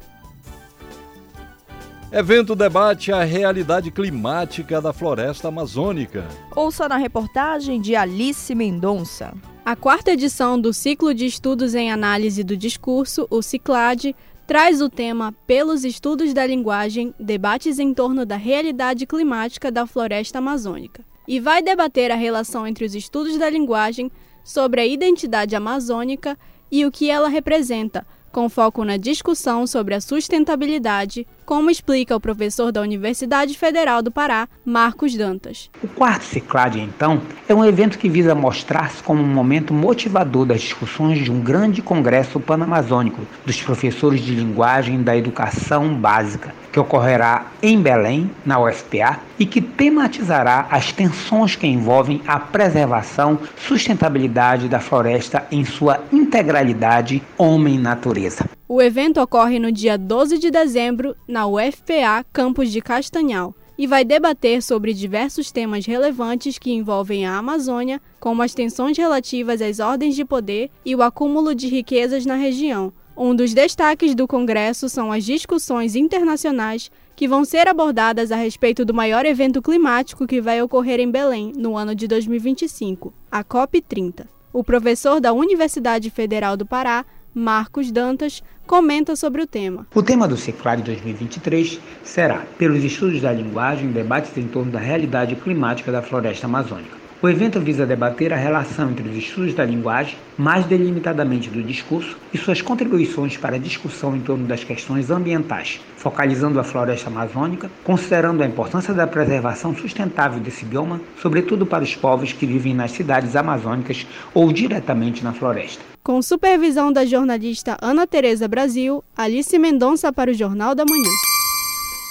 Evento debate a realidade climática da floresta amazônica. Ouça na reportagem de Alice Mendonça. A quarta edição do Ciclo de Estudos em Análise do Discurso, o CICLAD, traz o tema Pelos Estudos da Linguagem Debates em torno da realidade climática da floresta amazônica. E vai debater a relação entre os estudos da linguagem sobre a identidade amazônica e o que ela representa com foco na discussão sobre a sustentabilidade, como explica o professor da Universidade Federal do Pará, Marcos Dantas. O quarto Ciclade, então, é um evento que visa mostrar-se como um momento motivador das discussões de um grande congresso panamazônico dos professores de linguagem da educação básica, que ocorrerá em Belém, na UFPA, e que tematizará as tensões que envolvem a preservação, sustentabilidade da floresta em sua integralidade homem-natureza. O evento ocorre no dia 12 de dezembro na UFPA Campus de Castanhal e vai debater sobre diversos temas relevantes que envolvem a Amazônia, como as tensões relativas às ordens de poder e o acúmulo de riquezas na região. Um dos destaques do Congresso são as discussões internacionais que vão ser abordadas a respeito do maior evento climático que vai ocorrer em Belém no ano de 2025, a COP30. O professor da Universidade Federal do Pará, Marcos Dantas, comenta sobre o tema. O tema do Ciclade 2023 será Pelos estudos da linguagem, debates em torno da realidade climática da floresta amazônica. O evento visa debater a relação entre os estudos da linguagem, mais delimitadamente do discurso, e suas contribuições para a discussão em torno das questões ambientais, focalizando a floresta amazônica, considerando a importância da preservação sustentável desse bioma, sobretudo para os povos que vivem nas cidades amazônicas ou diretamente na floresta. Com supervisão da jornalista Ana Tereza Brasil, Alice Mendonça para o Jornal da Manhã.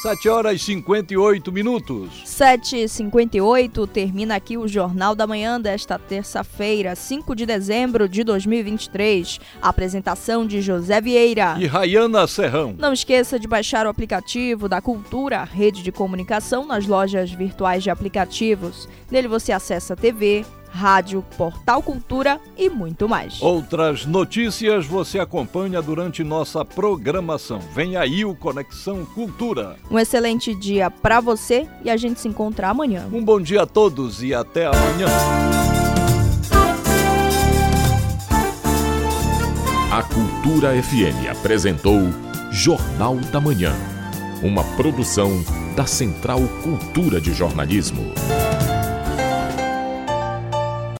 7 horas e 58 minutos. 7h58 termina aqui o Jornal da Manhã desta terça-feira, 5 de dezembro de 2023. Apresentação de José Vieira e Rayana Serrão. Não esqueça de baixar o aplicativo da Cultura, rede de comunicação, nas lojas virtuais de aplicativos. Nele você acessa TV, rádio, portal Cultura e muito mais. Outras notícias você acompanha durante nossa programação. Vem aí o Conexão Cultura. Um excelente dia para você e a gente se encontra amanhã. Um bom dia a todos e até amanhã. A Cultura FM apresentou Jornal da Manhã, uma produção da Central Cultura de Jornalismo.